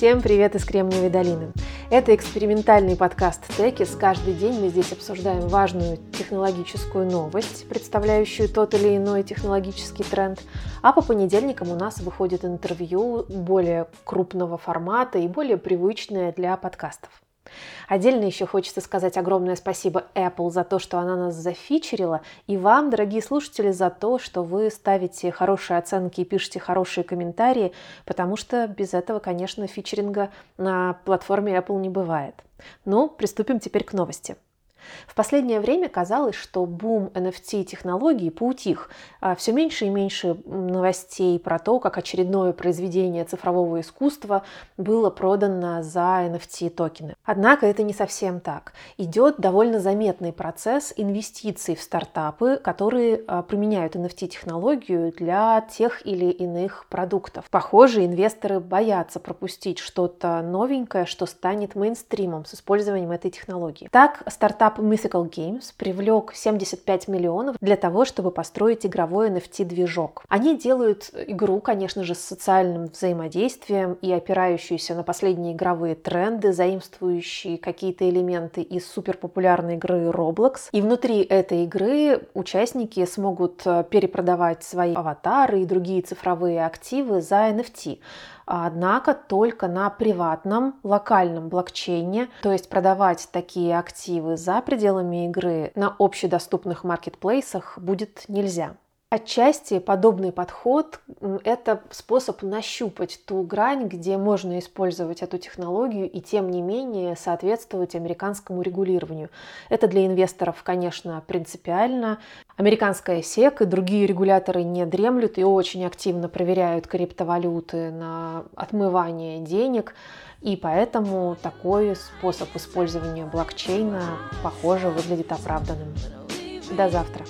Всем привет из Кремниевой долины. Это экспериментальный подкаст Текис. Каждый день мы здесь обсуждаем важную технологическую новость, представляющую тот или иной технологический тренд. А по понедельникам у нас выходит интервью более крупного формата и более привычное для подкастов. Отдельно еще хочется сказать огромное спасибо Apple за то, что она нас зафичерила, и вам, дорогие слушатели, за то, что вы ставите хорошие оценки и пишете хорошие комментарии, потому что без этого, конечно, фичеринга на платформе Apple не бывает. Ну, приступим теперь к новости. В последнее время казалось, что бум NFT-технологий поутих. А Все меньше и меньше новостей про то, как очередное произведение цифрового искусства было продано за NFT-токены. Однако это не совсем так. Идет довольно заметный процесс инвестиций в стартапы, которые а, применяют NFT-технологию для тех или иных продуктов. Похоже, инвесторы боятся пропустить что-то новенькое, что станет мейнстримом с использованием этой технологии. Так, стартап Mythical Games привлек 75 миллионов для того, чтобы построить игровой NFT-движок. Они делают игру, конечно же, с социальным взаимодействием и опирающуюся на последние игровые тренды, заимствующие какие-то элементы из суперпопулярной игры Roblox. И внутри этой игры участники смогут э, перепродавать свои аватары и другие цифровые активы за NFT однако только на приватном локальном блокчейне, то есть продавать такие активы за пределами игры на общедоступных маркетплейсах будет нельзя. Отчасти подобный подход – это способ нащупать ту грань, где можно использовать эту технологию и тем не менее соответствовать американскому регулированию. Это для инвесторов, конечно, принципиально. Американская SEC и другие регуляторы не дремлют и очень активно проверяют криптовалюты на отмывание денег. И поэтому такой способ использования блокчейна, похоже, выглядит оправданным. До завтра.